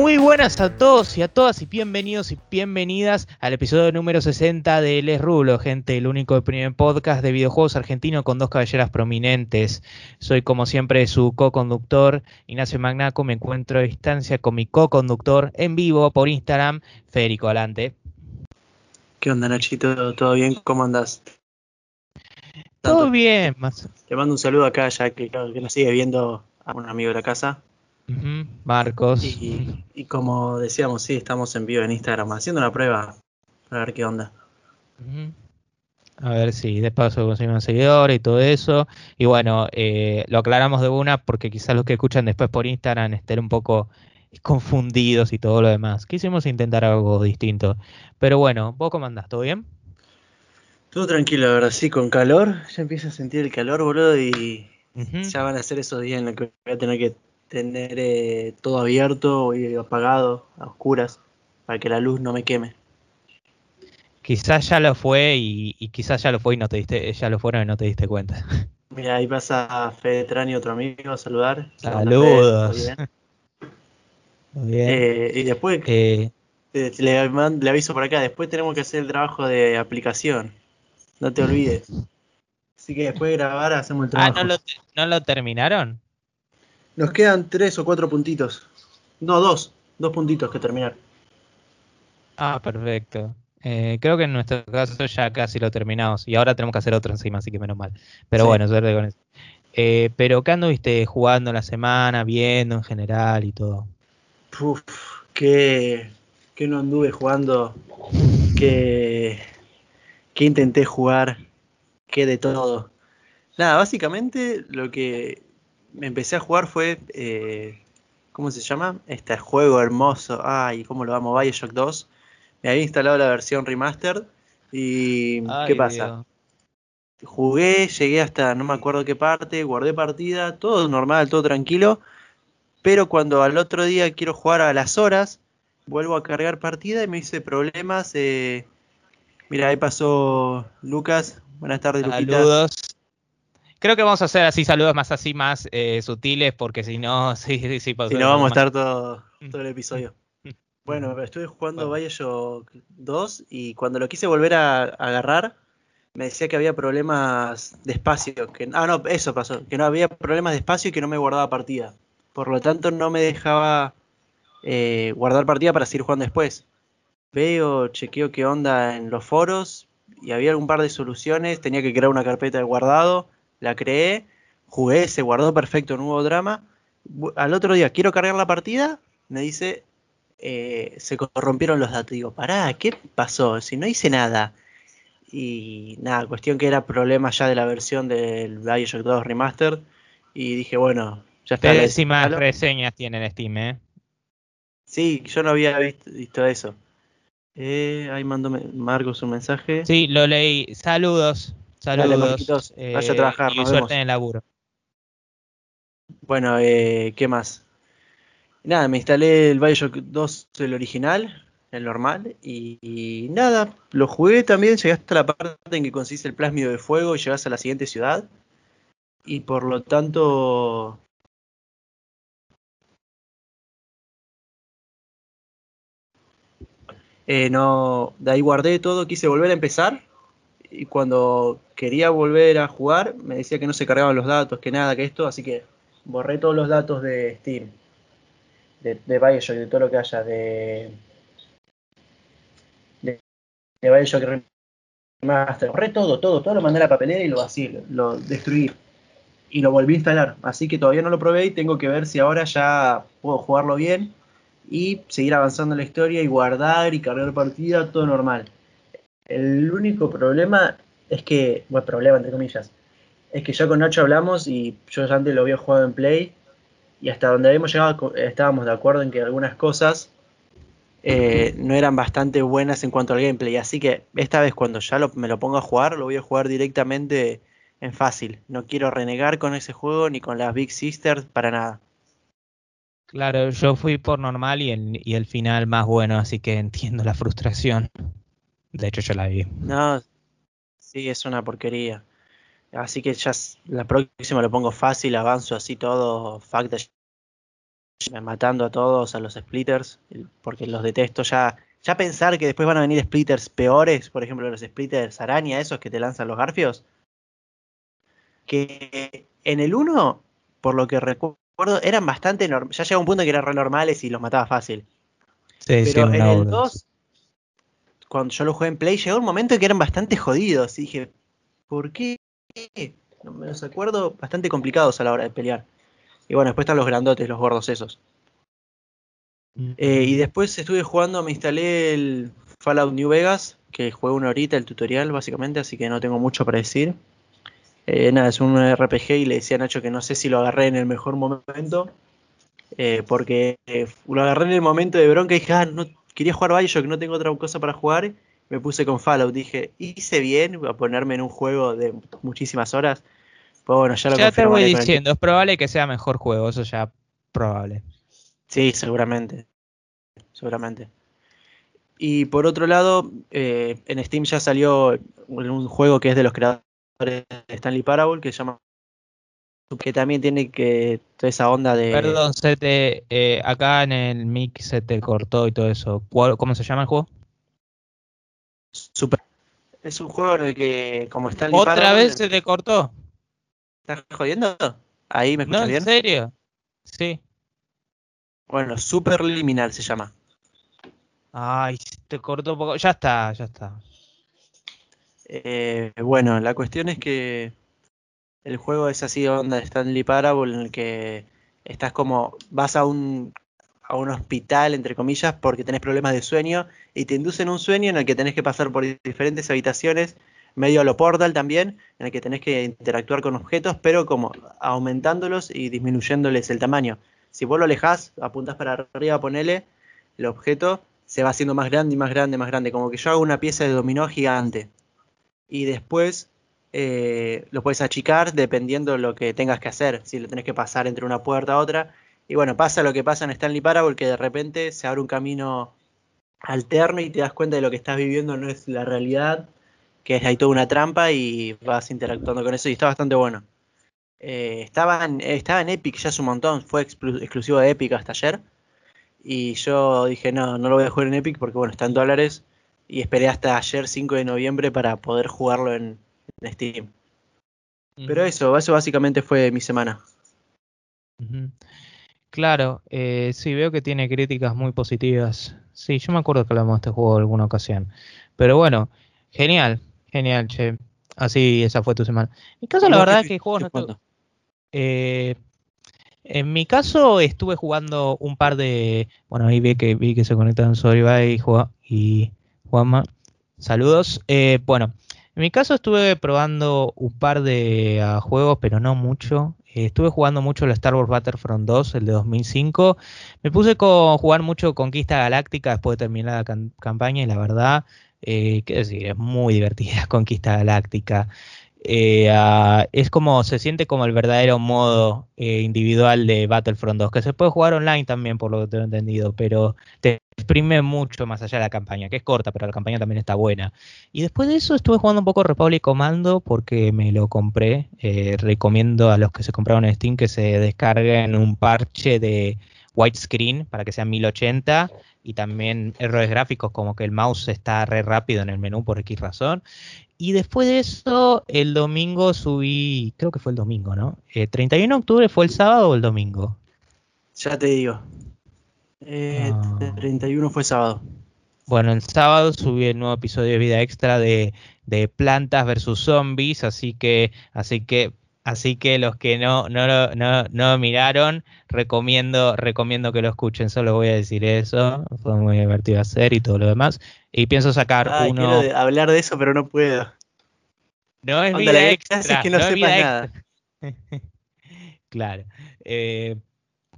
Muy buenas a todos y a todas y bienvenidos y bienvenidas al episodio número 60 de Les Rulo, gente, el único primer podcast de videojuegos argentino con dos caballeras prominentes. Soy como siempre su co-conductor, Ignacio Magnaco, me encuentro a distancia con mi co-conductor en vivo por Instagram, Federico Alante. ¿Qué onda Nachito? ¿Todo bien? ¿Cómo andas? Todo bien. Más... Te mando un saludo acá ya que, que nos sigue viendo a un amigo de la casa. Marcos. Y, como decíamos, sí, estamos en vivo en Instagram haciendo una prueba para ver qué onda. A ver si de paso conseguimos seguidores y todo eso. Y bueno, eh, lo aclaramos de una porque quizás los que escuchan después por Instagram estén un poco confundidos y todo lo demás. Quisimos intentar algo distinto. Pero bueno, ¿vos cómo andás? ¿Todo bien? Todo tranquilo, la verdad, sí, con calor. Ya empiezo a sentir el calor, boludo, y ya van a ser esos días en los que voy a tener que tener eh, todo abierto y apagado, a oscuras, para que la luz no me queme. Quizás ya lo fue y, quizás ya lo fue y no te diste, ya lo fueron y no te diste cuenta. Mira, ahí pasa Fede Trani, otro amigo, a saludar. Saludos. Muy bien. Eh, y después eh, le, le, aviso por acá, después tenemos que hacer el trabajo de aplicación. No te olvides. Así que después de grabar hacemos el trabajo. Ah, ¿no lo, ¿no lo terminaron? Nos quedan tres o cuatro puntitos. No, dos. Dos puntitos que terminar. Ah, perfecto. Eh, creo que en nuestro caso ya casi lo terminamos. Y ahora tenemos que hacer otro encima, así que menos mal. Pero bueno, suerte con eso. Eh, pero ¿qué anduviste jugando la semana, viendo en general y todo? Uf, que, que no anduve jugando, que, que intenté jugar, que de todo. Nada, básicamente lo que empecé a jugar fue, eh, ¿cómo se llama? Este juego hermoso, ay, ¿cómo lo amo? Bioshock 2. Me había instalado la versión remastered y ¿qué pasa? Jugué, llegué hasta no me acuerdo qué parte, guardé partida, todo normal, todo tranquilo, pero cuando al otro día quiero jugar a las horas, vuelvo a cargar partida y me hice problemas. Eh, mira, ahí pasó Lucas. Buenas tardes, Saludos. Creo que vamos a hacer así saludos más así, más eh, sutiles, porque si no, sí, sí, sí. Si no, vamos a estar todo, todo el episodio. Bueno, estuve jugando bueno. Bioshock 2 y cuando lo quise volver a, agarrar, me decía que había problemas de espacio. Que, ah, no, eso pasó, que no había problemas de espacio y que no me guardaba partida. Por lo tanto, no me dejaba eh, guardar partida para seguir jugando después. Veo, chequeo qué onda en los foros y había algún par de soluciones. Tenía que crear una carpeta de guardado la creé, jugué, se guardó perfecto, no hubo drama. Al otro día quiero cargar la partida, me dice, eh, se corrompieron los datos. Digo, pará, ¿qué pasó? Si no hice nada. Y nada, cuestión que era problema ya de la versión del Bioshock 2 Remastered. Y dije, bueno, ya está. Pésimas reseñas tienen Steam, ¿eh? Sí, yo no había visto, visto eso. Eh, ahí mandó Marcos un mensaje. Sí, lo leí. Saludos. Saludos. Eh, vaya a trabajar. Y suerte en el laburo. Bueno, eh, ¿qué más? Nada, me instalé el Bioshock 2, el original, el normal, y, nada, lo jugué también, llegué hasta la parte en que consiste el plásmido de fuego y llegas a la siguiente ciudad. Y por lo tanto... Eh, no, de ahí guardé todo, quise volver a empezar y cuando quería volver a jugar me decía que no se cargaban los datos, que nada, que esto, así que borré todos los datos de Steam, de, de Bioshock, de todo lo que haya, de, de, de Bioshock Remaster, borré todo, todo, todo lo mandé a la papelera y lo así, lo destruí y lo volví a instalar, así que todavía no lo probé y tengo que ver si ahora ya puedo jugarlo bien y seguir avanzando en la historia y guardar y cargar partida, todo normal. El único problema es que, bueno, problema entre comillas, es que yo con Nacho hablamos y yo antes lo había jugado en Play y hasta donde habíamos llegado estábamos de acuerdo en que algunas cosas eh, no eran bastante buenas en cuanto al gameplay. Así que esta vez cuando ya me lo ponga a jugar, lo voy a jugar directamente en fácil. No quiero renegar con ese juego ni con las Big Sisters para nada. Claro, yo fui por normal y el, y el final más bueno, así que entiendo la frustración. De hecho, yo la vi. No, sí, es una porquería. Así que ya la próxima lo pongo fácil, avanzo así todo, facta matando a todos, a los splitters, porque los detesto ya. Ya pensar que después van a venir splitters peores, por ejemplo los splitters araña, esos que te lanzan los garfios, que en el 1, por lo que recuerdo, eran bastante normales. Ya llegaba un punto que eran re normales y los mataba fácil. Sí, Pero sí, en el obra. 2, cuando yo lo jugué en Play, llegó un momento en que eran bastante jodidos. Y dije, ¿por qué? No me los acuerdo bastante complicados a la hora de pelear. Y bueno, después están los grandotes, los gordos esos. Eh, y después estuve jugando, me instalé el Fallout New Vegas, que jugué una horita, el tutorial básicamente, así que no tengo mucho para decir. Eh, nada, es un RPG y le decía a Nacho que no sé si lo agarré en el mejor momento, eh, porque lo agarré en el momento de bronca y dije, ah, no, quería jugar Bioshock, no tengo otra cosa para jugar. Me puse con Fallout, dije, hice bien a ponerme en un juego de muchísimas horas. Pues bueno, ya lo Ya te voy el diciendo, es probable que sea mejor juego, eso ya probable. Sí, seguramente. Seguramente. Y por otro lado, eh, en Steam ya salió un juego que es de los creadores de Stanley Parable, que se llama. Que también tiene que. toda esa onda de. Perdón, se te, eh, acá en el mic se te cortó y todo eso. ¿Cuál- ¿Cómo se llama el juego? Super. Es un juego en el que, como Stanley ¿Otra Parable. vez se te cortó? ¿Estás jodiendo? ¿Ahí me ¿No, escuchas en bien? serio? Sí. Bueno, Superliminal se llama. Ay, te cortó un poco. Ya está, ya está. Eh, bueno, la cuestión es que el juego es así onda de Stanley Parable en el que estás como vas a un a un hospital entre comillas porque tenés problemas de sueño y te inducen un sueño en el que tenés que pasar por diferentes habitaciones medio a lo portal también en el que tenés que interactuar con objetos pero como aumentándolos y disminuyéndoles el tamaño. Si vos lo alejás apuntás para arriba ponele el objeto se va haciendo más grande y más grande más grande como que yo hago una pieza de dominó gigante. Y después eh, lo puedes achicar dependiendo lo que tengas que hacer, si lo tenés que pasar entre una puerta a otra. Y bueno, pasa lo que pasa en Stanley Parable, que de repente se abre un camino alterno y te das cuenta de lo que estás viviendo no es la realidad, que es ahí toda una trampa y vas interactuando con eso y está bastante bueno. Eh, estaba, en, estaba en Epic ya hace un montón, fue exclu- exclusivo de Epic hasta ayer. Y yo dije, no, no lo voy a jugar en Epic porque bueno, está en dólares. Y esperé hasta ayer 5 de noviembre para poder jugarlo en, en Steam. Pero eso, eso básicamente fue mi semana. Claro, eh, sí, veo que tiene críticas muy positivas. Sí, yo me acuerdo que hablamos de este juego en alguna ocasión. Pero bueno, genial, genial, che. Así, esa fue tu semana. En mi caso, la ¿Vos verdad qué que juegos no eh, en mi caso estuve jugando un par de. Bueno, ahí vi que vi que se conectaron Soriba y, Juan- y Juanma. Saludos. Eh, bueno, en mi caso estuve probando un par de ah, juegos, pero no mucho. Eh, estuve jugando mucho el Star Wars Battlefront 2, el de 2005. Me puse con jugar mucho Conquista Galáctica después de terminar la campaña y la verdad, eh, qué decir, es muy divertida Conquista Galáctica. Eh, es como, se siente como el verdadero modo eh, individual de Battlefront 2, que se puede jugar online también, por lo que tengo entendido, pero te exprime mucho más allá de la campaña, que es corta, pero la campaña también está buena. Y después de eso estuve jugando un poco Republic Commando porque me lo compré. Eh, recomiendo a los que se compraron en Steam que se descarguen un parche de widescreen para que sea 1080 y también errores gráficos como que el mouse está re rápido en el menú por X razón. Y después de eso, el domingo subí, creo que fue el domingo, ¿no? Eh, 31 de octubre fue el sábado o el domingo. Ya te digo. Eh, Ah. 31 fue sábado. Bueno, el sábado subí el nuevo episodio de Vida Extra de, de Plantas versus Zombies, así que, así que, así que los que no, no, lo- no, no miraron, recomiendo, recomiendo que lo escuchen, solo voy a decir eso, fue muy divertido hacer y todo lo demás. Y pienso sacar Ay, uno. quiero hablar de eso, pero no puedo. No es vida la extra. que no sepas vida nada. claro. Eh,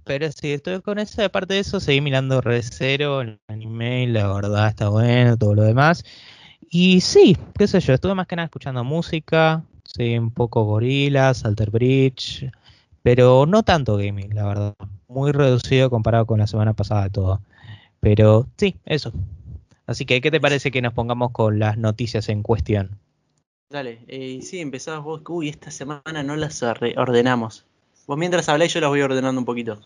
pero sí, estoy con eso. Aparte de eso, seguí mirando Red Zero, el anime, la verdad está bueno, todo lo demás. Y sí, qué sé yo, estuve más que nada escuchando música, sí, un poco gorilas, Alter Bridge, pero no tanto gaming, la verdad. Muy reducido comparado con la semana pasada de todo. Pero sí, eso. Así que, ¿qué te parece que nos pongamos con las noticias en cuestión? Dale, eh, sí, empezabas vos. Uy, esta semana no las ordenamos. Vos mientras habláis yo las voy ordenando un poquito.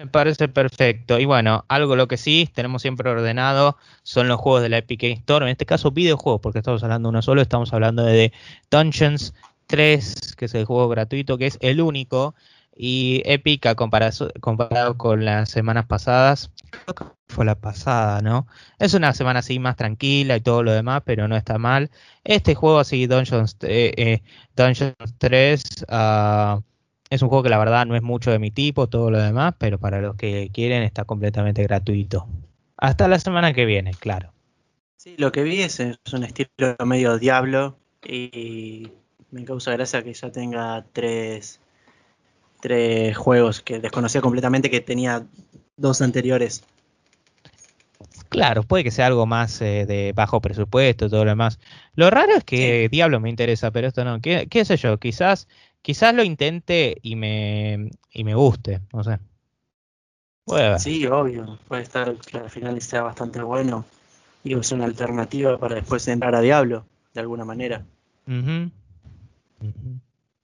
Me parece perfecto. Y bueno, algo lo que sí tenemos siempre ordenado son los juegos de la Epic Store. En este caso, videojuegos, porque estamos hablando de uno solo. Estamos hablando de Dungeons 3, que es el juego gratuito, que es el único. Y Epic, comparado, con las semanas pasadas, creo que fue la pasada, ¿no? Es una semana así más tranquila y todo lo demás, pero no está mal. Este juego así, Dungeons, eh, eh, Dungeons 3, uh, es un juego que la verdad no es mucho de mi tipo, todo lo demás, pero para los que quieren está completamente gratuito. Hasta la semana que viene, claro. Sí, lo que vi es, un estilo medio diablo y me causa gracia que ya tenga tres, tres juegos que desconocía completamente que tenía dos anteriores. Claro, puede que sea algo más eh, de bajo presupuesto, todo lo demás. Lo raro es que Diablo me interesa, pero esto no. ¿Qué, ¿Qué, sé yo? Quizás Quizás lo intente y me, y me guste, no sé. Sí, obvio. Puede estar que al final sea bastante bueno y es una alternativa para después entrar a Diablo, de alguna manera.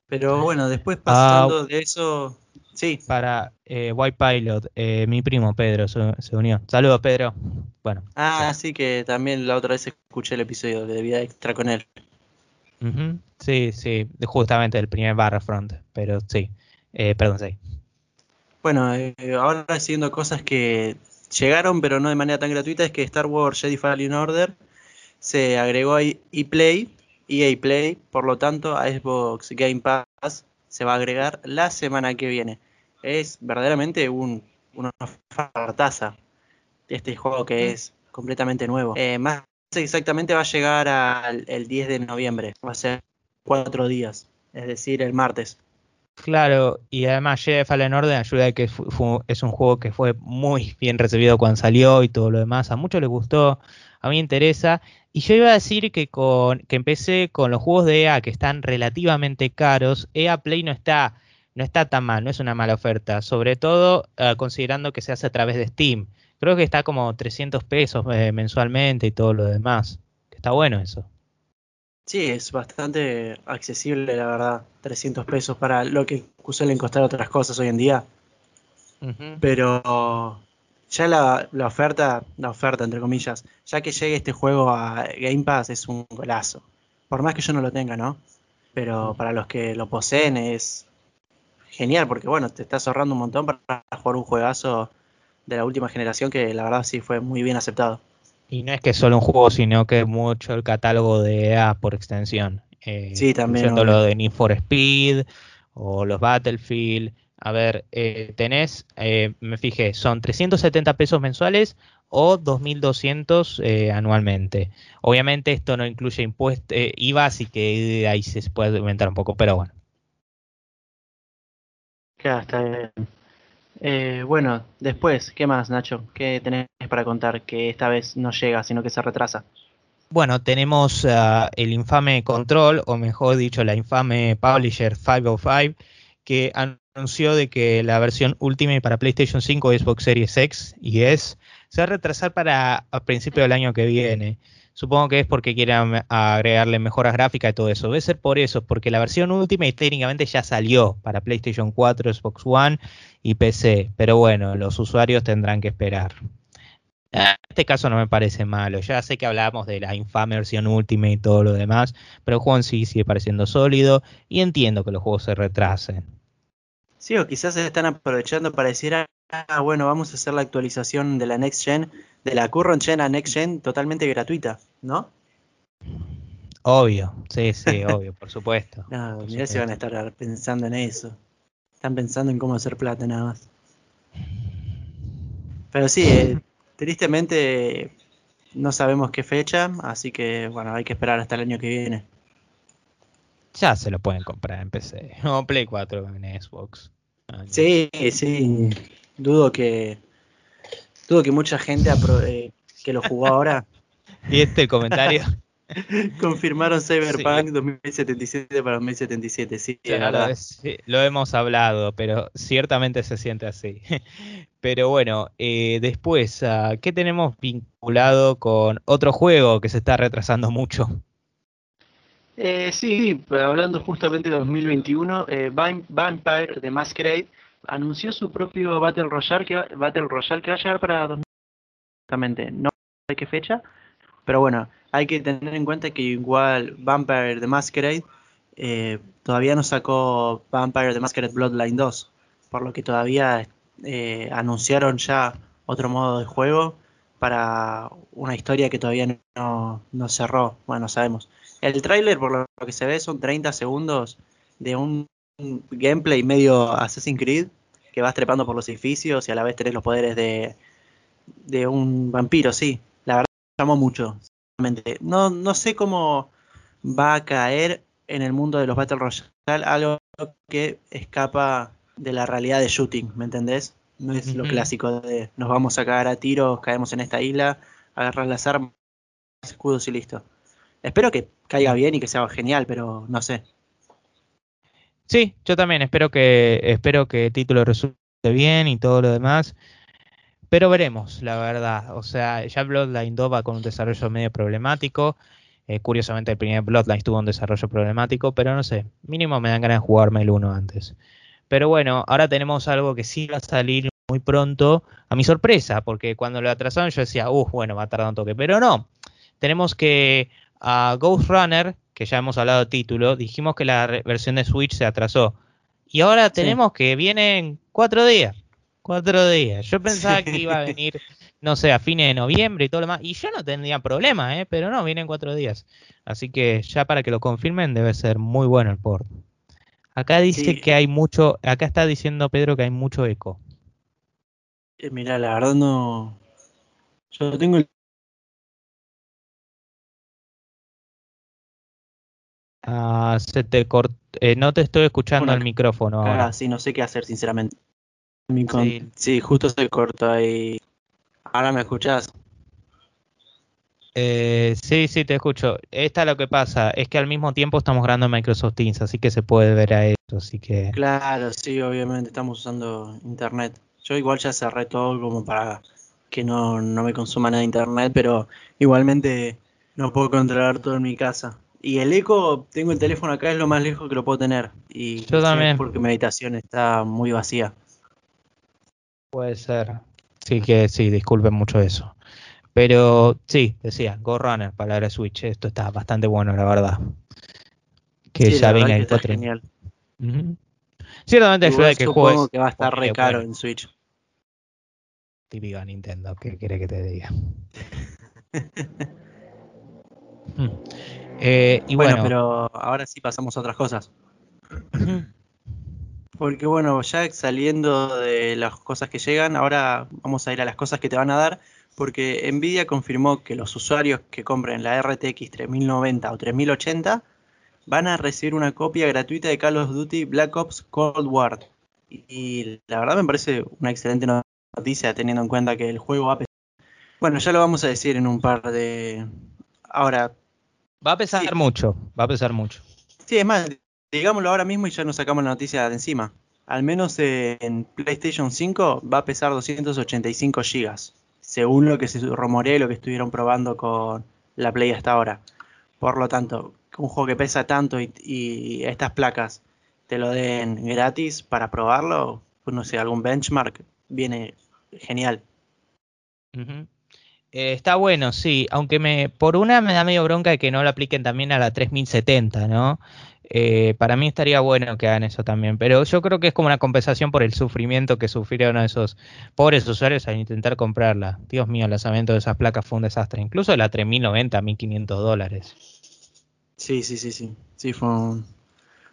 Pero bueno, después pasando ah, de eso, sí. Para eh, White Pilot, eh, mi primo Pedro se, unió. Saludos, Pedro. Bueno. Ah, sí, que también la otra vez escuché el episodio de Vida Extra con él. Sí, sí, justamente el primer Battlefront, pero sí, eh, perdón, sí. Bueno, eh, ahora siguiendo cosas que llegaron, pero no de manera tan gratuita, es que Star Wars Jedi Fallen Order se agregó a ePlay, EA Play, por lo tanto a Xbox Game Pass se va a agregar la semana que viene. Es verdaderamente un, una fartaza este juego que es completamente nuevo. Eh, más exactamente va a llegar al el 10 de noviembre, va a ser cuatro días, es decir, el martes. Claro, y además Jedi Fallen Order ayuda que es un juego que fue muy bien recibido cuando salió y todo lo demás. A muchos les gustó, a mí me interesa. Y yo iba a decir que con que empecé con los juegos de EA que están relativamente caros. EA Play no está, no está tan mal, no es una mala oferta. Sobre todo uh, considerando que se hace a través de Steam. Creo que está como 300 pesos eh, mensualmente y todo lo demás. Está bueno eso. Sí, es bastante accesible, la verdad. 300 pesos para lo que suelen costar otras cosas hoy en día. Pero ya la, la, oferta, la oferta entre comillas, ya que llegue este juego a Game Pass es un golazo. Por más que yo no lo tenga, ¿no? Pero para los que lo poseen es genial, porque bueno, te estás ahorrando un montón para jugar un juegazo de la última generación que la verdad sí fue muy bien aceptado. Y no es que solo un juego, sino que mucho el catálogo de EA por extensión. Eh, sí, también. lo de Need for Speed o los Battlefield. A ver, eh, tenés, eh, me fijé, son 370 pesos mensuales o 2.200 eh, anualmente. Obviamente esto no incluye impuestos, eh, IVA, así que ahí se puede aumentar un poco, pero bueno. Claro, está bien. Eh, bueno, después, ¿qué más, Nacho? ¿Qué tenés para contar que esta vez no llega, sino que se retrasa? Bueno, tenemos uh, el infame Control, o mejor dicho, la infame Publisher 505, que anunció de que la versión Ultimate para PlayStation 5, Xbox Series X y S se va a retrasar para a principio del año que viene. Supongo que es porque quieran agregarle mejoras gráficas y todo eso. Debe ser por eso, porque la versión Ultimate técnicamente ya salió para PlayStation 4, Xbox One y PC. Pero bueno, los usuarios tendrán que esperar. En este caso no me parece malo. Ya sé que hablamos de la infame versión Ultimate y todo lo demás, pero el juego en sí sigue pareciendo sólido y entiendo que los juegos se retrasen. Sí, o quizás se están aprovechando para decir, ah, bueno, vamos a hacer la actualización de la Next Gen, de la Current Gen a Next Gen totalmente gratuita, ¿no? Obvio, sí, sí, obvio, por supuesto. No, mirá si van a estar pensando en eso. Están pensando en cómo hacer plata nada más. Pero sí, eh, tristemente no sabemos qué fecha, así que bueno, hay que esperar hasta el año que viene. Ya se lo pueden comprar en PC. O Play 4 en Xbox. Sí, sí. Dudo que dudo que mucha gente eh, que lo jugó ahora. ¿Y este comentario? Confirmaron Cyberpunk 2077 para 2077, sí, lo hemos hablado, pero ciertamente se siente así. Pero bueno, eh, después, ah, ¿qué tenemos vinculado con otro juego que se está retrasando mucho? Eh, sí, hablando justamente de 2021, eh, Vampire de Masquerade anunció su propio Battle Royale que, Battle Royale que va a llegar para 2020. No sé qué fecha, pero bueno, hay que tener en cuenta que igual Vampire the Masquerade eh, todavía no sacó Vampire the Masquerade Bloodline 2, por lo que todavía eh, anunciaron ya otro modo de juego para una historia que todavía no, no cerró. Bueno, sabemos. El tráiler, por lo que se ve, son 30 segundos de un gameplay medio Assassin's Creed, que vas trepando por los edificios y a la vez tenés los poderes de, de un vampiro, sí. La verdad me llamó mucho. No, no sé cómo va a caer en el mundo de los Battle Royale algo que escapa de la realidad de shooting, ¿me entendés? No es lo clásico de nos vamos a cagar a tiros, caemos en esta isla, agarrar las armas, escudos y listo. Espero que caiga bien y que sea genial, pero no sé. Sí, yo también espero que espero que el título resulte bien y todo lo demás. Pero veremos, la verdad. O sea, ya Bloodline 2 va con un desarrollo medio problemático. Eh, curiosamente, el primer Bloodline tuvo un desarrollo problemático, pero no sé. Mínimo me dan ganas de jugarme el 1 antes. Pero bueno, ahora tenemos algo que sí va a salir muy pronto, a mi sorpresa, porque cuando lo atrasaron yo decía, uff, bueno, va a tardar un toque. Pero no. Tenemos que a Ghost Runner, que ya hemos hablado de título, dijimos que la versión de Switch se atrasó. Y ahora tenemos que vienen cuatro días. Cuatro días. Yo pensaba que iba a venir, no sé, a fines de noviembre y todo lo demás. Y yo no tendría problema, ¿eh? pero no, vienen cuatro días. Así que ya para que lo confirmen debe ser muy bueno el port. Acá dice que hay mucho, acá está diciendo Pedro que hay mucho eco. Eh, mira, la verdad no. Yo tengo el Ah, se te eh, no te estoy escuchando el micrófono. Ah, sí, no sé qué hacer, sinceramente. Sí. justo se cortó ahí. Ahora me escuchás. Eh, sí, sí, te escucho. Esta es lo que pasa, es que al mismo tiempo estamos grabando en Microsoft Teams, así que se puede ver a eso, así que... Claro, sí, obviamente estamos usando Internet. Yo igual ya cerré todo como para que no, no me consuma nada de Internet, pero igualmente no puedo controlar todo en mi casa. Y el eco, tengo el teléfono acá, es lo más lejos que lo puedo tener. Y Yo también. Porque mi habitación está muy vacía. Puede ser. Sí, que sí, disculpen mucho eso. Pero sí, decía, Go Runner para la Switch. Esto está bastante bueno, la verdad. Que ya venga el 4. Genial. Ciertamente ayuda a que juegues. que va a estar re caro en Switch. Típica Nintendo, ¿qué quiere que te diga? Hmm. Eh, y bueno, pero ahora sí pasamos a otras cosas. Porque bueno, ya saliendo de las cosas que llegan, ahora vamos a ir a las cosas que te van a dar, porque Nvidia confirmó que los usuarios que compren la RTX 3090 o 3080 van a recibir una copia gratuita de Call of Duty Black Ops Cold War. Y la verdad me parece una excelente noticia teniendo en cuenta que el juego va a Bueno, ya lo vamos a decir en un par de... Ahora, Va a pesar mucho, va a pesar mucho. Sí, es más, digámoslo ahora mismo y ya nos sacamos la noticia de encima. Al menos en PlayStation 5 va a pesar 285 GB, según lo que se rumorea y lo que estuvieron probando con la Play hasta ahora. Por lo tanto, un juego que pesa tanto y, estas placas te lo den gratis para probarlo, pues no sé, algún benchmark, viene genial. Eh, está bueno, sí, aunque me por una me da medio bronca de que no lo apliquen también a la 3070, ¿no? Eh, para mí estaría bueno que hagan eso también, pero yo creo que es como una compensación por el sufrimiento que sufrieron esos pobres usuarios al intentar comprarla. Dios mío, el lanzamiento de esas placas fue un desastre, incluso la 3090 1500 dólares. Sí, sí, sí, sí, sí, fue un,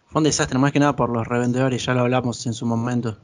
fue un desastre, más que nada por los revendedores, ya lo hablamos en su momento.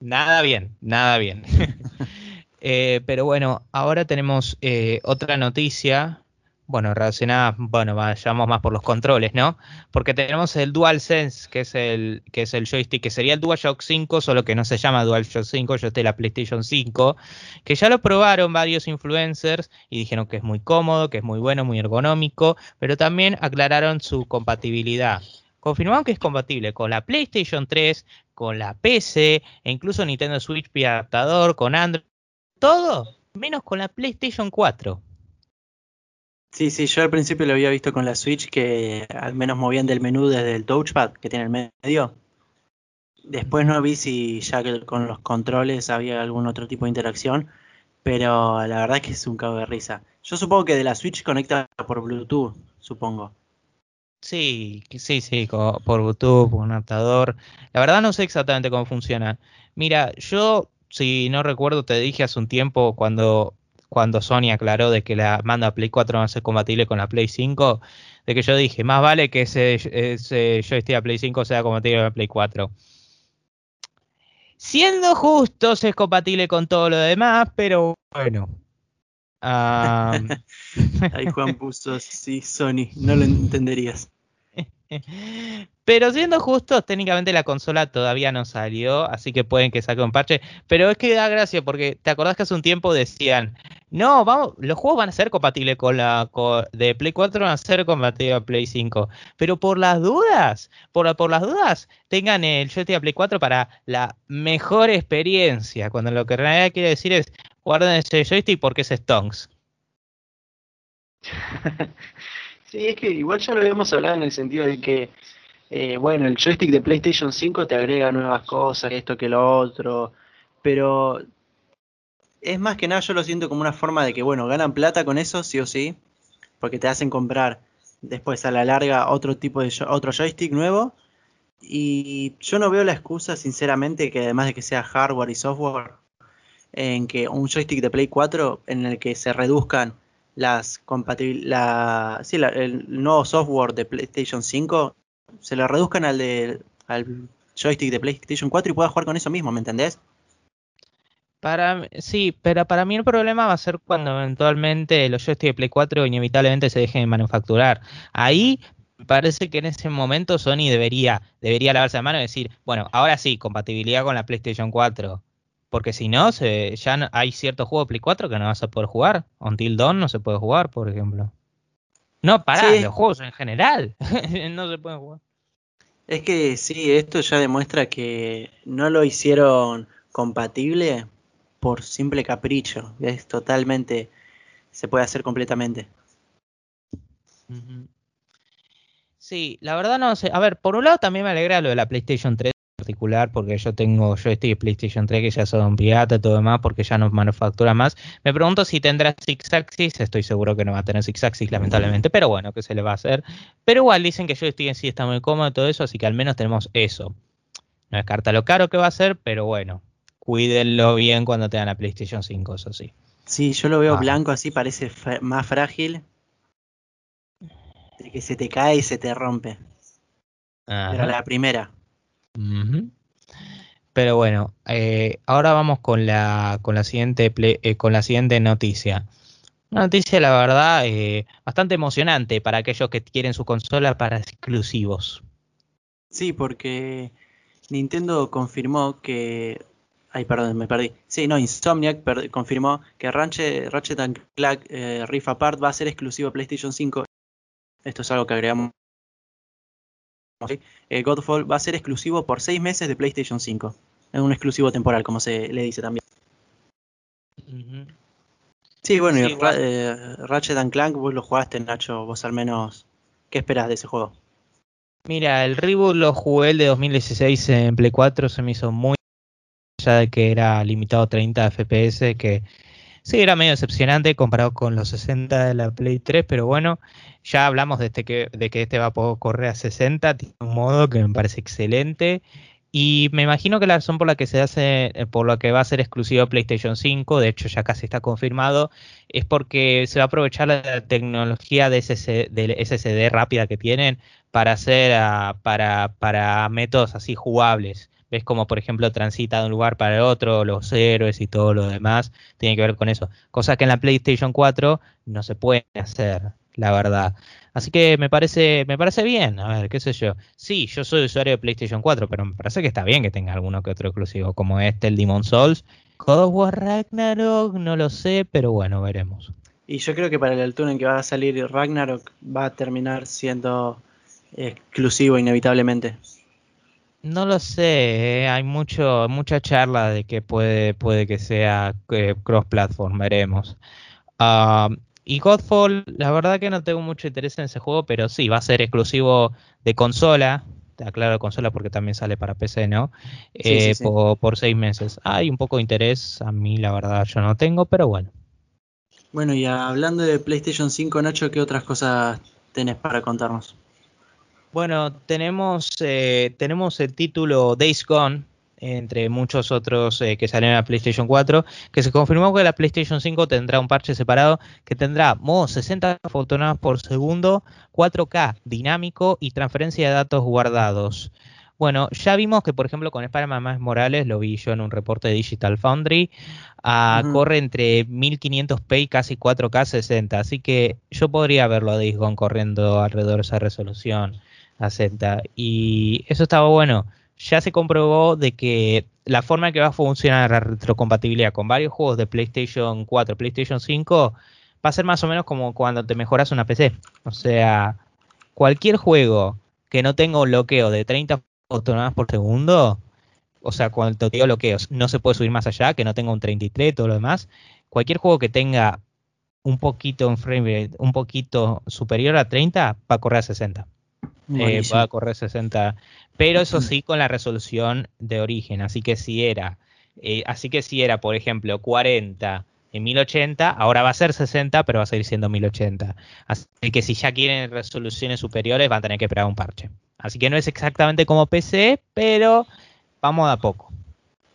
Nada bien, nada bien. Eh, pero bueno, ahora tenemos eh, otra noticia, bueno, relacionada, bueno, vayamos más por los controles, ¿no? Porque tenemos el DualSense, que es el, que es el joystick, que sería el DualShock 5, solo que no se llama DualShock 5, yo estoy la PlayStation 5, que ya lo probaron varios influencers y dijeron que es muy cómodo, que es muy bueno, muy ergonómico, pero también aclararon su compatibilidad. Confirmaron que es compatible con la PlayStation 3, con la PC e incluso Nintendo Switch vía adaptador, con Android todo menos con la PlayStation 4. Sí, sí, yo al principio lo había visto con la Switch que al menos movían del menú desde el touchpad que tiene el medio. Después no vi si ya con los controles había algún otro tipo de interacción, pero la verdad es que es un cago de risa. Yo supongo que de la Switch conecta por Bluetooth, supongo. Sí, sí, sí, por Bluetooth, por un adaptador. La verdad no sé exactamente cómo funciona. Mira, yo, si no recuerdo, te dije hace un tiempo cuando, cuando Sony aclaró de que la manda Play 4 va a ser compatible con la Play 5, de que yo dije, más vale que ese, ese joystick a Play 5 sea compatible con la Play 4. Siendo justos, es compatible con todo lo demás, pero bueno. Ahí Juan puso, sí, Sony, no lo entenderías. Pero siendo justos, técnicamente la consola todavía no salió, así que pueden que saque un parche. Pero es que da gracia porque te acordás que hace un tiempo decían, no, vamos, los juegos van a ser compatibles con la de Play 4 van a ser compatibles con Play 5. Pero por las dudas, por, por las dudas, tengan el joystick a Play 4 para la mejor experiencia. Cuando lo que en realidad quiere decir es guarden ese joystick porque es Stonks. Sí, es que igual ya lo habíamos hablado en el sentido de que, eh, bueno, el joystick de PlayStation 5 te agrega nuevas cosas, esto que lo otro, pero es más que nada yo lo siento como una forma de que, bueno, ganan plata con eso, sí o sí, porque te hacen comprar después a la larga otro tipo de otro joystick nuevo. Y yo no veo la excusa, sinceramente, que además de que sea hardware y software, en que un joystick de Play 4 en el que se reduzcan las la, sí, el nuevo software de PlayStation 5 se lo reduzcan al de al joystick de PlayStation 4 y pueda jugar con eso mismo, ¿me entendés? Para, sí, pero para mí el problema va a ser cuando eventualmente los joysticks de Play 4 inevitablemente se dejen de manufacturar. Ahí parece que en ese momento Sony debería, debería lavarse la mano y decir, bueno, ahora sí, compatibilidad con la PlayStation 4. Porque si no, se, ya hay ciertos juegos de Play 4 que no vas a poder jugar. Until Dawn no se puede jugar, por ejemplo. No, para, los juegos en general no se pueden jugar. Es que sí, esto ya demuestra que no lo hicieron compatible por simple capricho. Es totalmente, se puede hacer completamente. Sí, la verdad no sé. A ver, por un lado también me alegra lo de la PlayStation 3 particular porque yo tengo yo estoy PlayStation 3 que ya son pirata y todo demás porque ya no manufactura más. Me pregunto si tendrá Six Axis, estoy seguro que no va a tener Six Axis lamentablemente, pero bueno, ¿qué se le va a hacer? Pero igual dicen que yo estoy en sí está muy cómodo y todo eso, así que al menos tenemos eso. No descarta lo caro que va a ser, pero bueno, cuídenlo bien cuando tengan la PlayStation 5, eso sí. Sí, yo lo veo ah. blanco así, parece más frágil. De que se te cae y se te rompe. Pero la primera. Pero bueno, eh, ahora vamos con la, con la, siguiente, eh, con la siguiente noticia. Una noticia, la verdad, eh, bastante emocionante para aquellos que quieren su consola para exclusivos. Sí, porque Nintendo confirmó que. Ay, perdón, me perdí. Sí, no, Insomniac confirmó que Ratchet, Ratchet Clank Rift Apart va a ser exclusivo a PlayStation 5. Esto es algo que agregamos eh, Godfall va a ser exclusivo por 6 meses de PlayStation 5. Es un exclusivo temporal, como se le dice también. Sí, bueno, y eh, Ratchet and Clank, vos lo jugaste, Nacho, vos al menos, ¿qué esperas de ese juego? Mira, el reboot lo jugué el de 2016 en Play 4, se me hizo muy ya de que era limitado a 30 FPS, que Sí, era medio decepcionante comparado con los 60 de la Play 3, pero bueno, ya hablamos de, este que, de que este va a poder correr a 60, tiene un modo que me parece excelente. Y me imagino que la razón por la que se hace, eh, por lo que va a ser exclusivo PlayStation 5, de hecho ya casi está confirmado, es porque se va a aprovechar la tecnología de SSD rápida que tienen para hacer para, para métodos así jugables ves como por ejemplo transita de un lugar para el otro, los héroes y todo lo demás, tiene que ver con eso. Cosa que en la PlayStation 4 no se puede hacer, la verdad. Así que me parece, me parece bien, a ver, qué sé yo. Sí, yo soy usuario de PlayStation 4, pero me parece que está bien que tenga alguno que otro exclusivo, como este, el Demon Souls. God War Ragnarok, no lo sé, pero bueno, veremos. Y yo creo que para el altura en que va a salir Ragnarok va a terminar siendo exclusivo inevitablemente. No lo sé, eh, hay mucho, mucha charla de que puede, puede que sea eh, cross-platform, veremos. Ah, y Godfall, la verdad que no tengo mucho interés en ese juego, pero sí, va a ser exclusivo de consola, te aclaro consola porque también sale para PC, ¿no? Eh, por, por, seis meses. Hay un poco de interés, a mí la verdad yo no tengo, pero bueno. Bueno, y hablando de PlayStation 5, Nacho, ¿qué otras cosas tenés para contarnos? Bueno, tenemos, eh, tenemos el título Days Gone, entre muchos otros eh, que salen a PlayStation 4, que se confirmó que la PlayStation 5 tendrá un parche separado que tendrá modo 60 fotogramas por segundo, 4K dinámico y transferencia de datos guardados. Bueno, ya vimos que, por ejemplo, con Spider-Man Morales, lo vi yo en un reporte de Digital Foundry, ah, corre entre 1500p y casi 4K 60, así que yo podría verlo a Days corriendo alrededor de esa resolución a 60. Y eso estaba bueno ya se comprobó de que la forma en que va a funcionar la retrocompatibilidad con varios juegos de PlayStation 4, PlayStation 5, va a ser más o menos como cuando te mejoras una PC. O sea, cualquier juego que no tenga un bloqueo de 30 fotogramas por segundo, o sea, cuando te digo bloqueos, no se puede subir más allá, que no tenga un 33, todo lo demás. Cualquier juego que tenga un poquito en frame un poquito superior a 30 va a correr a 60 eh, a correr 60, pero eso sí con la resolución de origen, así que si era, eh, así que si era, por ejemplo, 40 en 1080, ahora va a ser 60, pero va a seguir siendo 1080. Así que si ya quieren resoluciones superiores, van a tener que esperar un parche. Así que no es exactamente como PC, pero vamos a poco.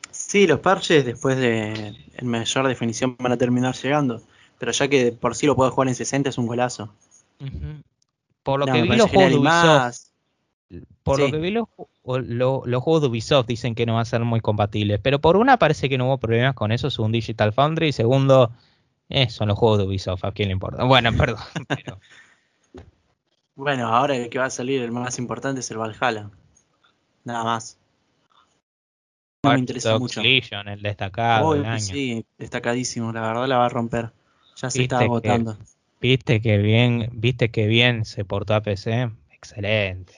Sí, los parches después de en mayor definición van a terminar llegando, pero ya que por sí lo puedo jugar en 60 es un golazo. Por lo que vi los juegos de Ubisoft. Por lo que vi los, juegos de Ubisoft dicen que no van a ser muy compatibles. Pero por una parece que no hubo problemas con eso, según Digital Foundry. Y segundo, eh, son los juegos de Ubisoft, ¿a quién le importa? Bueno, perdón. Bueno, ahora el que va a salir el más importante es el Valhalla. Nada más. No me interesa mucho. el destacado. Sí, destacadísimo. La verdad la va a romper. Ya se está agotando. Viste que bien, viste que bien se portó a PC. Excelente.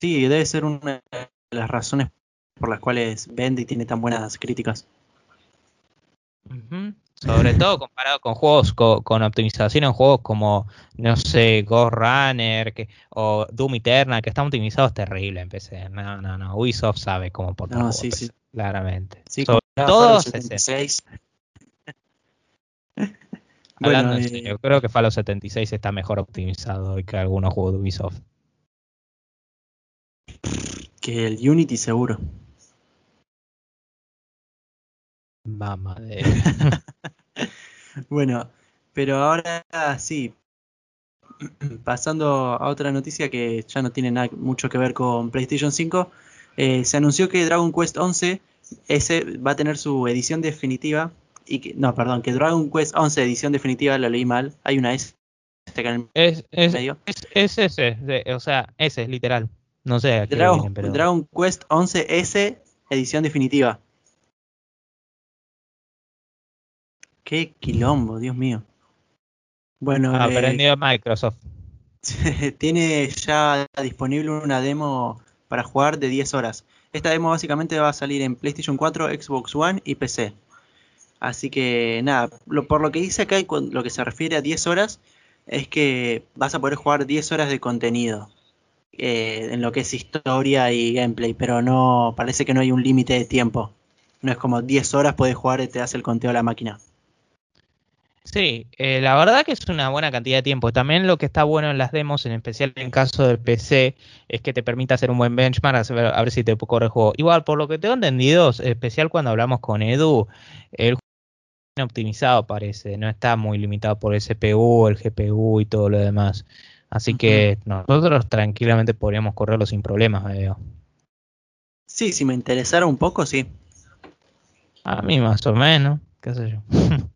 Sí, debe ser una de las razones por las cuales vende y tiene tan buenas críticas. Sobre todo comparado con juegos con, optimización en juegos como, no sé, Ghost Runner que, o Doom Eternal, que están optimizados terrible en PC. No, no, no. Ubisoft sabe cómo portar no, sí, sí. claramente. Sí, Sobre todo 76. Hablando en serio, creo que Fallout 76 está mejor optimizado que algunos juegos de Ubisoft. Que el Unity seguro. Mamá de... bueno, pero ahora sí. Pasando a otra noticia que ya no tiene nada, mucho que ver con PlayStation 5. Eh, se anunció que Dragon Quest 11 ese va a tener su edición definitiva y que, no, perdón, que Dragon Quest 11 edición definitiva lo leí mal. Hay una S es, es, ese, o sea, ese es literal. No sé. Dragon, pero... Dragon Quest 11 S edición definitiva. Qué quilombo, Dios mío. Bueno, aprendido eh, Microsoft. tiene ya disponible una demo para jugar de 10 horas. Esta demo básicamente va a salir en PlayStation 4, Xbox One y PC. Así que nada, por lo que dice acá y lo que se refiere a 10 horas, es que vas a poder jugar 10 horas de contenido eh, en lo que es historia y gameplay, pero no parece que no hay un límite de tiempo. No es como 10 horas puedes jugar y te hace el conteo a la máquina. Sí, eh, la verdad que es una buena cantidad de tiempo. También lo que está bueno en las demos, en especial en caso del PC, es que te permite hacer un buen benchmark, a ver si te corre el juego. Igual, por lo que tengo entendido, especial cuando hablamos con Edu, el optimizado parece, no está muy limitado por el CPU, el GPU y todo lo demás. Así que nosotros tranquilamente podríamos correrlo sin problemas, veo. Sí, si me interesara un poco, sí. A mí más o menos, qué sé yo.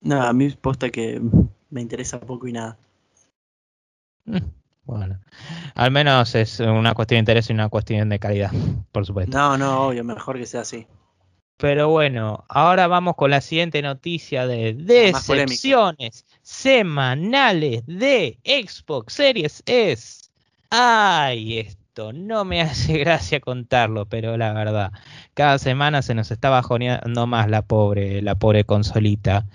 no, a mí posta que me interesa poco y nada. Bueno, al menos es una cuestión de interés y una cuestión de calidad, por supuesto. No, no, obvio, mejor que sea así. Pero bueno, ahora vamos con la siguiente noticia de decepciones semanales de Xbox Series S. Ay, esto no me hace gracia contarlo, pero la verdad, cada semana se nos está bajoneando más la pobre, la pobre consolita.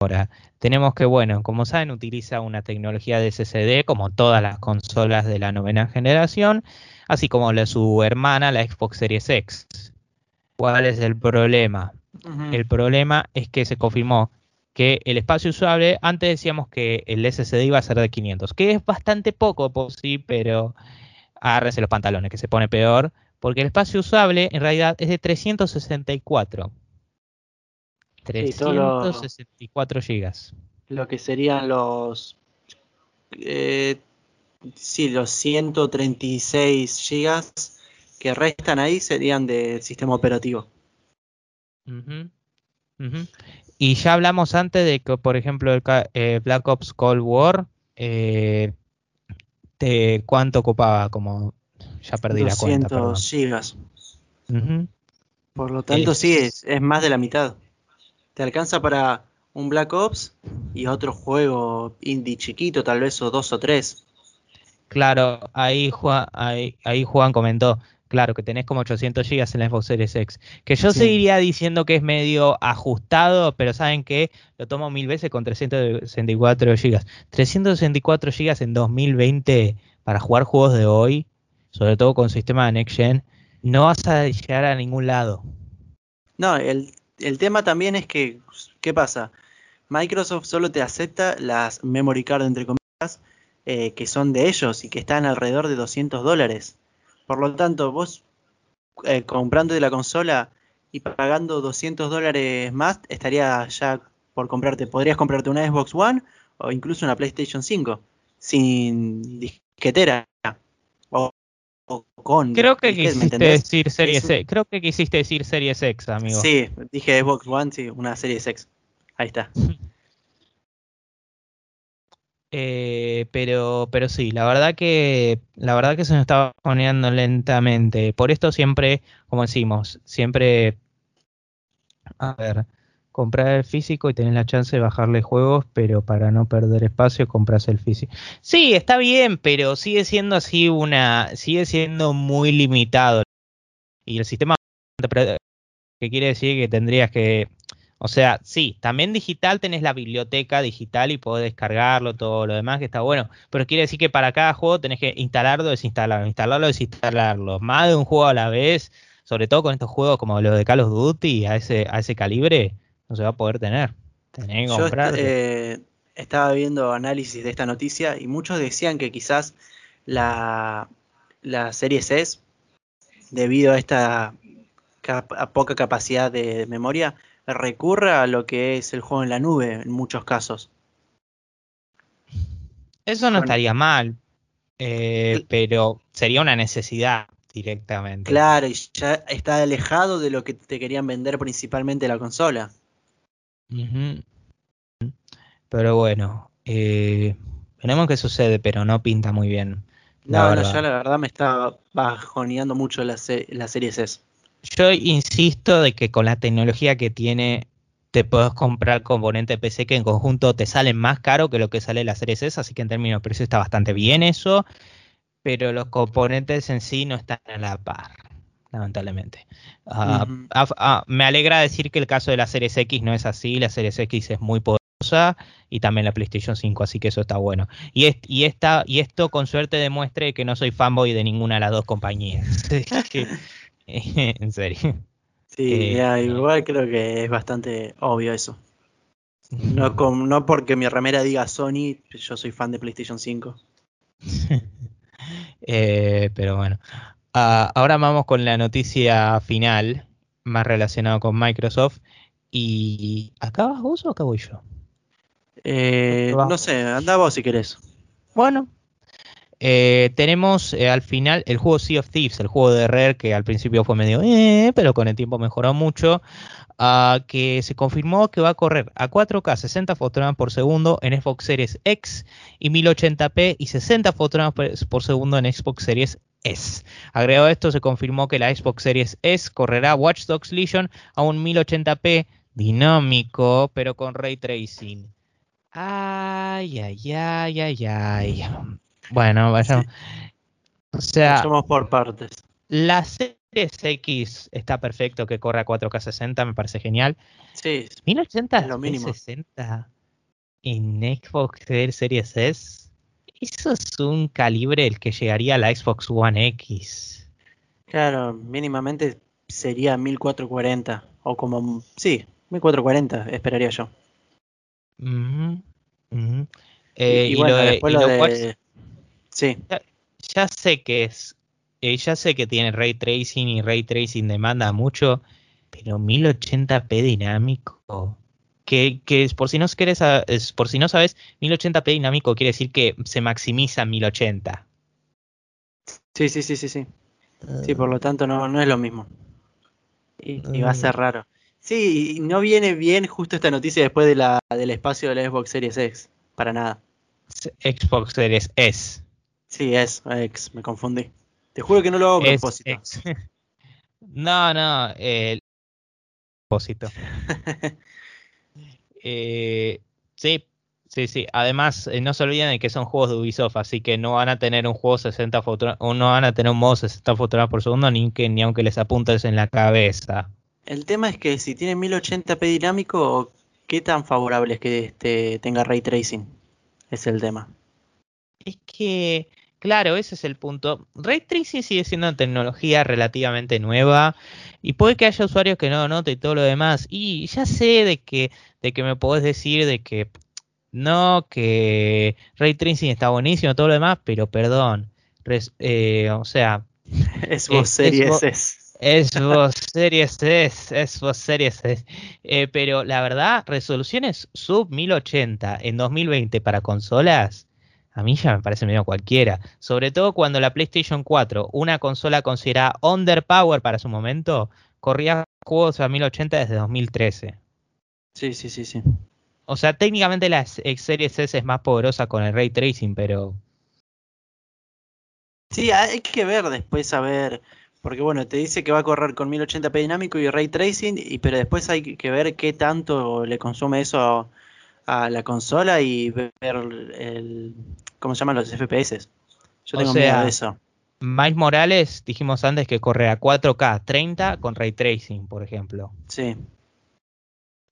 Ahora, tenemos que, bueno, como saben, utiliza una tecnología de SSD como todas las consolas de la novena generación, así como la, su hermana, la Xbox Series X. ¿Cuál es el problema? El problema es que se confirmó que el espacio usable, antes decíamos que el SSD iba a ser de 500, que es bastante poco, por sí, pero agárrense los pantalones, que se pone peor, porque el espacio usable en realidad es de 364. 364 gigas. Lo que serían los. Eh, sí, los 136 gigas que restan ahí serían del sistema operativo. Y ya hablamos antes de que, por ejemplo, el eh, Black Ops Cold War, eh, ¿cuánto ocupaba? Como ya perdí la cuenta. 200 gigas. Por lo tanto, sí, es, es más de la mitad te alcanza para un Black Ops y otro juego indie chiquito, tal vez o dos o tres. Claro, ahí Juan, ahí, Juan comentó, claro, que tenés como 800 GB en la Xbox Series X. Que yo seguiría diciendo que es medio ajustado, pero saben que lo tomo mil veces con 364 GB. 364 GB en 2020 para jugar juegos de hoy, sobre todo con sistema de Next Gen, no vas a llegar a ningún lado. No, el el tema también es que, ¿qué pasa? Microsoft solo te acepta las memory card, entre comillas, eh, que son de ellos y que están alrededor de 200 dólares. Por lo tanto, vos eh, comprando de la consola y pagando 200 dólares más, estaría ya por comprarte, podrías comprarte una Xbox One o incluso una PlayStation 5 sin disquetera con. Creo que quisiste decir Series X. Creo que quisiste decir Series X, amigo. Sí, dije Xbox One, sí, una Series X. Ahí está. Eh, pero, pero sí, la verdad que la verdad que se nos estaba poniendo lentamente. Por esto siempre, como decimos, siempre a ver, comprar el físico y tenés la chance de bajarle juegos, pero para no perder espacio compras el físico. Sí, está bien, pero sigue siendo así una, sigue siendo muy limitado. Y el sistema que quiere decir que tendrías que, o sea, sí, también digital tenés la biblioteca digital y podés descargarlo, todo lo demás que está bueno, pero quiere decir que para cada juego tenés que instalarlo, desinstalarlo, instalarlo, desinstalarlo, más de un juego a la vez, sobre todo con estos juegos como los de Call of Duty a ese, a ese calibre no se va a poder tener. Tenés que comprar. Eh, estaba viendo análisis de esta noticia y muchos decían que quizás la, la serie S, debido a esta poca capacidad de, memoria, recurra a lo que es el juego en la nube en muchos casos. Eso no estaría mal, eh, pero sería una necesidad directamente. Claro, y ya está alejado de lo que te querían vender principalmente la consola. Pero bueno, eh, veremos qué sucede, pero no pinta muy bien. No, no, ya la verdad me está bajoneando mucho la, la serie S. Yo insisto de que con la tecnología que tiene te puedes comprar componente PC que en conjunto te salen más caro que lo que sale la serie S, así que en términos de precio está bastante bien eso, pero los componentes en sí no están a la par lamentablemente. Ah, ah, me alegra decir que el caso de la Series X no es así, la Series X es muy poderosa y también la PlayStation 5, así que eso está bueno. Y, y, esta, y esto con suerte demuestre que no soy fanboy de ninguna de las dos compañías. en serio. Sí, eh, igual creo que es bastante obvio eso. No, no porque mi remera diga Sony, yo soy fan de PlayStation 5. Eh, pero bueno, Ah, ahora vamos con la noticia final, más relacionada con Microsoft. ¿Y acabas vos o acabo yo? Eh, no sé, anda vos si querés. Bueno, eh, tenemos eh, al final el juego Sea of Thieves, el juego de Rare que al principio fue medio, pero con el tiempo mejoró mucho. Ah, que se confirmó que va a correr a 4K 60 fotogramas por segundo en Xbox Series X y 1080p y 60 fotogramas por segundo en Xbox Series S. Agregado a esto, se confirmó que la Xbox Series S correrá Watch Dogs Legion a un 1080p dinámico, pero con ray tracing. Ay, ay, ay, ay, ay. Bueno, vayamos. O sea, somos por partes. La Series X está perfecto que corra a 4K 60, me parece genial. Sí. 1080 es lo mínimo. 60. en Xbox Series S, eso es un calibre el que llegaría a la Xbox One X. Claro, mínimamente sería 1440 o como sí, 1440 esperaría yo. y, bueno, después lo de... sí. Ya, sé que es eh, ya sé que tiene ray tracing y ray tracing demanda mucho, pero 1080p dinámico que, que por si no querés, por si no sabes, 1080p dinámico quiere decir que se maximiza 1080. Sí, sí, sí, sí, sí. Sí, por lo tanto no, no es lo mismo. Y, va a ser raro. Sí, no viene bien justo esta noticia después de la, del espacio de la Xbox Series X. Para nada. Xbox Series S. Sí, es, X, me confundí. Te juro que no lo hago a propósito. no, no, el propósito. Eh, sí, sí, sí. Además, eh, no se olviden de que son juegos de Ubisoft, así que no van a tener un juego 60 fotogramas, no van a tener un modo 60 fotogramas por segundo, ni que ni aunque les apuntes en la cabeza. El tema es que si tiene 1080p dinámico, ¿qué tan favorable es que este tenga ray tracing? Es el tema. Es que, claro, ese es el punto. Ray tracing sigue siendo una tecnología relativamente nueva y puede que haya usuarios que no noten y todo lo demás. Y ya sé de que, de que me podés decir de que no, que Ray Tracing está buenísimo, todo lo demás, pero perdón. Eh, o sea. Es vos Series S. Es vos Series S, es vos Series S. Eh, pero la verdad, resoluciones sub 1080 en 2020 para consolas a mí ya me parece medio cualquiera. Sobre todo cuando la PlayStation 4, una consola considerada underpower para su momento, corría juegos a 1080 desde 2013. Sí, sí, sí, sí. O sea, técnicamente la Series S es más poderosa con el ray tracing, pero. Sí, hay que ver después a ver. Porque bueno, te dice que va a correr con 1080p dinámico y ray tracing, y, pero después hay que ver qué tanto le consume eso a la consola y ver el, ¿cómo se llaman los FPS? Yo tengo miedo de eso. Miles Morales, dijimos antes que corre a 4K 30 con ray tracing, por ejemplo. Sí.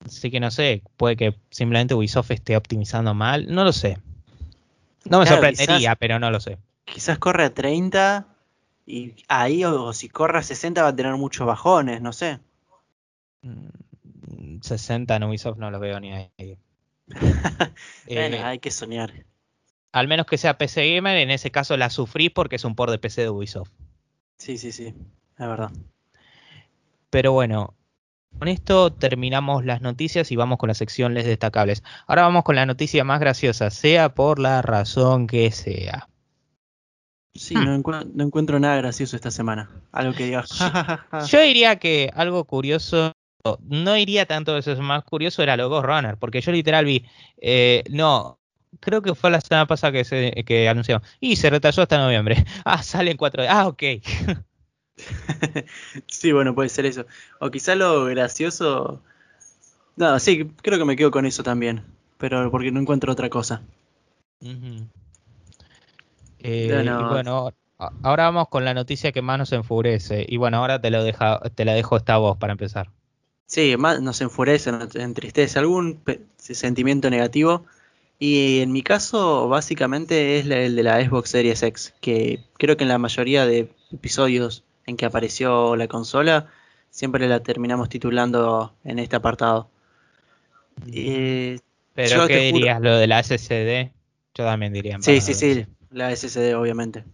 Así que no sé, puede que simplemente Ubisoft esté optimizando mal, no lo sé. No me sorprendería, pero no lo sé. Quizás corre a 30 y ahí o, si corre a 60 va a tener muchos bajones, no sé. 60 mm, en Ubisoft no lo veo ni ahí. bueno, eh, hay que soñar. Al menos que sea PC Gamer, en ese caso la sufrís porque es un port de PC de Ubisoft. Sí, sí, sí, es verdad. Pero bueno, con esto terminamos las noticias y vamos con la sección Les Destacables. Ahora vamos con la noticia más graciosa, sea por la razón que sea. Sí, no, encuentro nada gracioso esta semana. Algo que diga. Yo diría que algo curioso no iría tanto eso, es más curioso era lo Ghost Runner, porque yo literal vi, eh, no, creo que fue la semana pasada que se que anunció, y se retrasó hasta noviembre. Ah, sale en cuatro Ah, ok. sí, bueno, puede ser eso. O quizá lo gracioso. No, sí, creo que me quedo con eso también. Pero porque no encuentro otra cosa. Eh, bueno, ahora vamos con la noticia que más nos enfurece. Y bueno, ahora te lo deja, te la dejo esta voz para empezar. Sí, más nos enfurece, nos entristece, algún sentimiento negativo. Y en mi caso, básicamente es el de la Xbox Series X, que creo que en la mayoría de episodios en que apareció la consola, siempre la terminamos titulando en este apartado. Mm. ¿Pero qué dirías? ¿Lo de la SSD? Yo también diría. Sí, sí, sí, la SSD obviamente.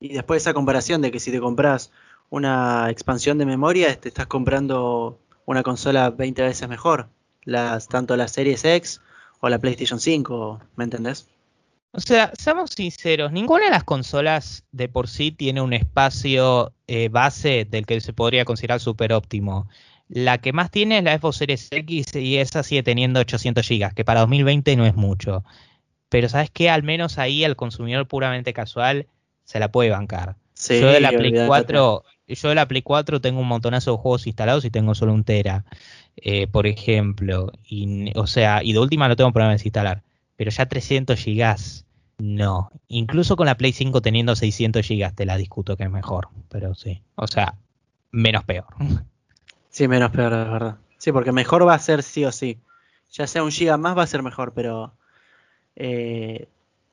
Y después esa comparación de que si te compras una expansión de memoria, te estás comprando una consola 20 veces mejor. Las, tanto la Series X o la PlayStation 5, ¿me entendés? O sea, seamos sinceros, ninguna de las consolas de por sí tiene un espacio eh, base del que se podría considerar súper óptimo. La que más tiene es la Xbox Series X y esa sigue teniendo 800 GB, que para 2020 no es mucho. Pero sabes qué, al menos ahí al consumidor puramente casual se la puede bancar. yo de la Play 4, yo de la Play 4 tengo un montonazo de juegos instalados y tengo solo un tera, eh, por ejemplo. Y, o sea, y de última no tengo problemas de instalar. Pero ya 300 gigas, no. Incluso con la Play 5 teniendo 600 gigas te la discuto que es mejor. Pero sí, o sea, menos peor. Sí, menos peor, de verdad. Sí, porque mejor va a ser sí o sí. Ya sea un giga más va a ser mejor, pero eh,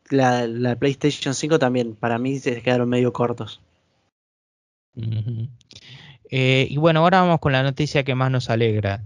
la, la, PlayStation 5 también, para mí se quedaron medio cortos. Eh, y bueno, ahora vamos con la noticia que más nos alegra.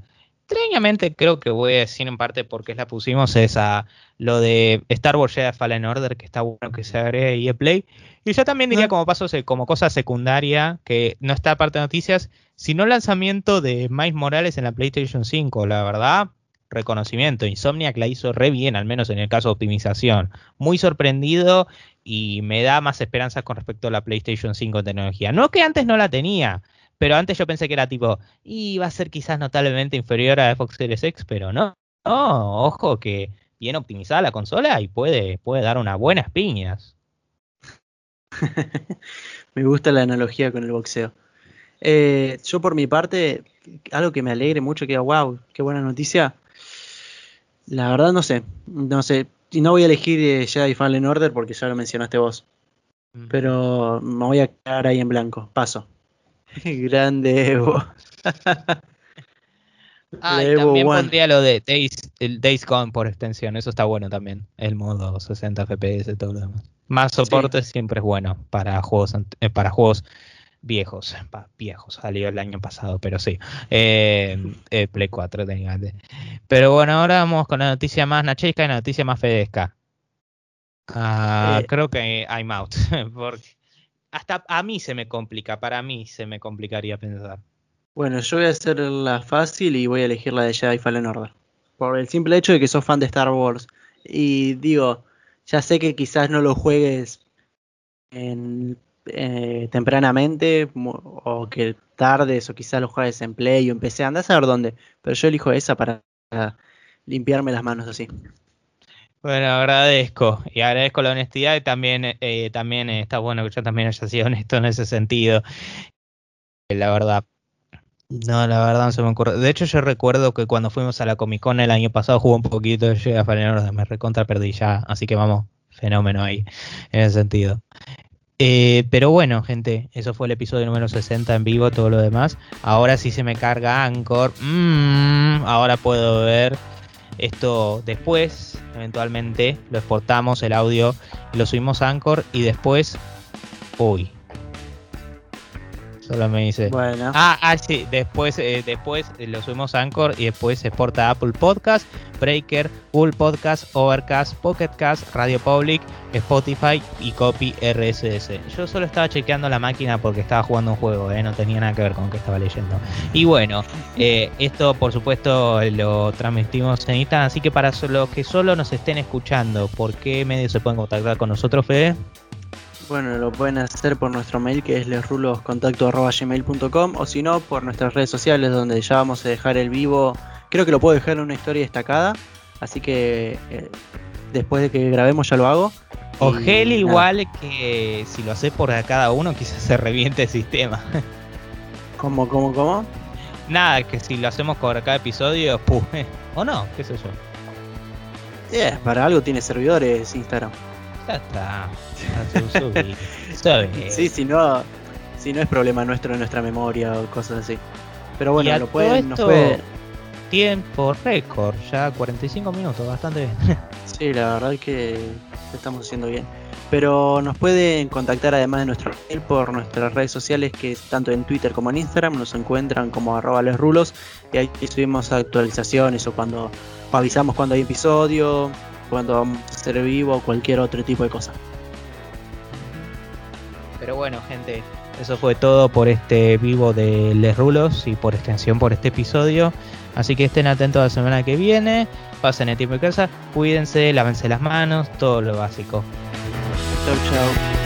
Extrañamente creo que voy a decir en parte porque la pusimos es a lo de Star Wars Jedi Fallen Order, que está bueno que se agregue y Play. Y yo también diría como paso, como cosa secundaria, que no está aparte de noticias, sino el lanzamiento de Miles Morales en la PlayStation 5. La verdad, reconocimiento. Insomniac la hizo re bien, al menos en el caso de optimización. Muy sorprendido y me da más esperanzas con respecto a la PlayStation 5 tecnología. No que antes no la tenía, pero antes yo pensé que era tipo, iba a ser quizás notablemente inferior a Xbox Series X, pero no. No, ojo que bien optimizada la consola y puede, puede dar unas buenas piñas. me gusta la analogía con el boxeo. Eh, yo por mi parte, algo que me alegre mucho, que wow, qué buena noticia. La verdad no sé, no sé. Y no voy a elegir eh, Jedi Fallen Order porque ya lo mencionaste vos. Pero me voy a quedar ahí en blanco. Paso. Grande Evo. ah, y también pondría lo de Days, el Days Gone por extensión. Eso está bueno también. El modo 60 FPS y todo lo demás. Más soporte siempre es bueno para juegos, eh, para juegos viejos, viejos, salió el año pasado, pero sí, eh, eh, Play 4 Pero bueno, ahora vamos con la noticia más nachesca y la noticia más fedesca. Ah, creo que I'm out, porque hasta a mí se me complica, para mí se me complicaría pensar. Bueno, yo voy a hacer la fácil y voy a elegir la de Jedi Fallen Order. Por el simple hecho de que sos fan de Star Wars. Y digo, ya sé que quizás no lo juegues en, eh, tempranamente o que tardes o quizás lo juegues en Play o en PC. Andás a ver dónde. Pero yo elijo esa para limpiarme las manos así. Bueno, agradezco y agradezco la honestidad y también, eh, también está bueno que yo también haya sido honesto en ese sentido. La verdad, no, la verdad no se me ocurre. De hecho, yo recuerdo que cuando fuimos a la Comic Con el año pasado jugó un poquito de Llega Fallen me recontra perdí ya, así que vamos, fenómeno ahí, en ese sentido. Eh, pero bueno, gente, eso fue el episodio número 60 en vivo, todo lo demás. Ahora sí se me carga Anchor. Mm, ahora puedo ver esto después, eventualmente, lo exportamos el audio, lo subimos a Anchor y después, uy, Solo me dice. Bueno. Ah, ah sí. Después, eh, después lo subimos a Anchor y después se exporta a Apple Podcast, Breaker, Google Podcast, Overcast, Pocket Cast, Radio Public, Spotify y Copy RSS. Yo solo estaba chequeando la máquina porque estaba jugando un juego, eh, no tenía nada que ver con lo que estaba leyendo. Y bueno, eh, esto por supuesto lo transmitimos en Instagram, así que para los que solo nos estén escuchando, ¿por qué medios se pueden contactar con nosotros, Fede? Bueno, lo pueden hacer por nuestro mail que es lesruloscontacto.gmail.com o si no, por nuestras redes sociales donde ya vamos a dejar el vivo. Creo que lo puedo dejar en una historia destacada, así que eh, después de que grabemos ya lo hago. O gel igual que si lo haces por cada uno quizás se reviente el sistema. ¿Cómo, cómo, cómo? Nada, que si lo hacemos por cada episodio, ¡pum! o no, qué sé yo. Yeah, para algo tiene servidores Instagram. Ya está. sí, si no, si no es problema nuestro en nuestra memoria o cosas así. Pero bueno, lo pueden, nos Tiempo récord, ya 45 minutos, bastante bien. sí, la verdad es que estamos haciendo bien. Pero nos pueden contactar además de nuestro mail por nuestras redes sociales, que es tanto en Twitter como en Instagram, nos encuentran como arroba rulos, y ahí subimos actualizaciones o cuando avisamos cuando hay episodio, cuando vamos a hacer vivo o cualquier otro tipo de cosa. Pero bueno, gente, eso fue todo por este vivo de Les Rulos y por extensión por este episodio. Así que estén atentos a la semana que viene. Pasen el tiempo de casa, cuídense, lávense las manos, todo lo básico. Chau, chau.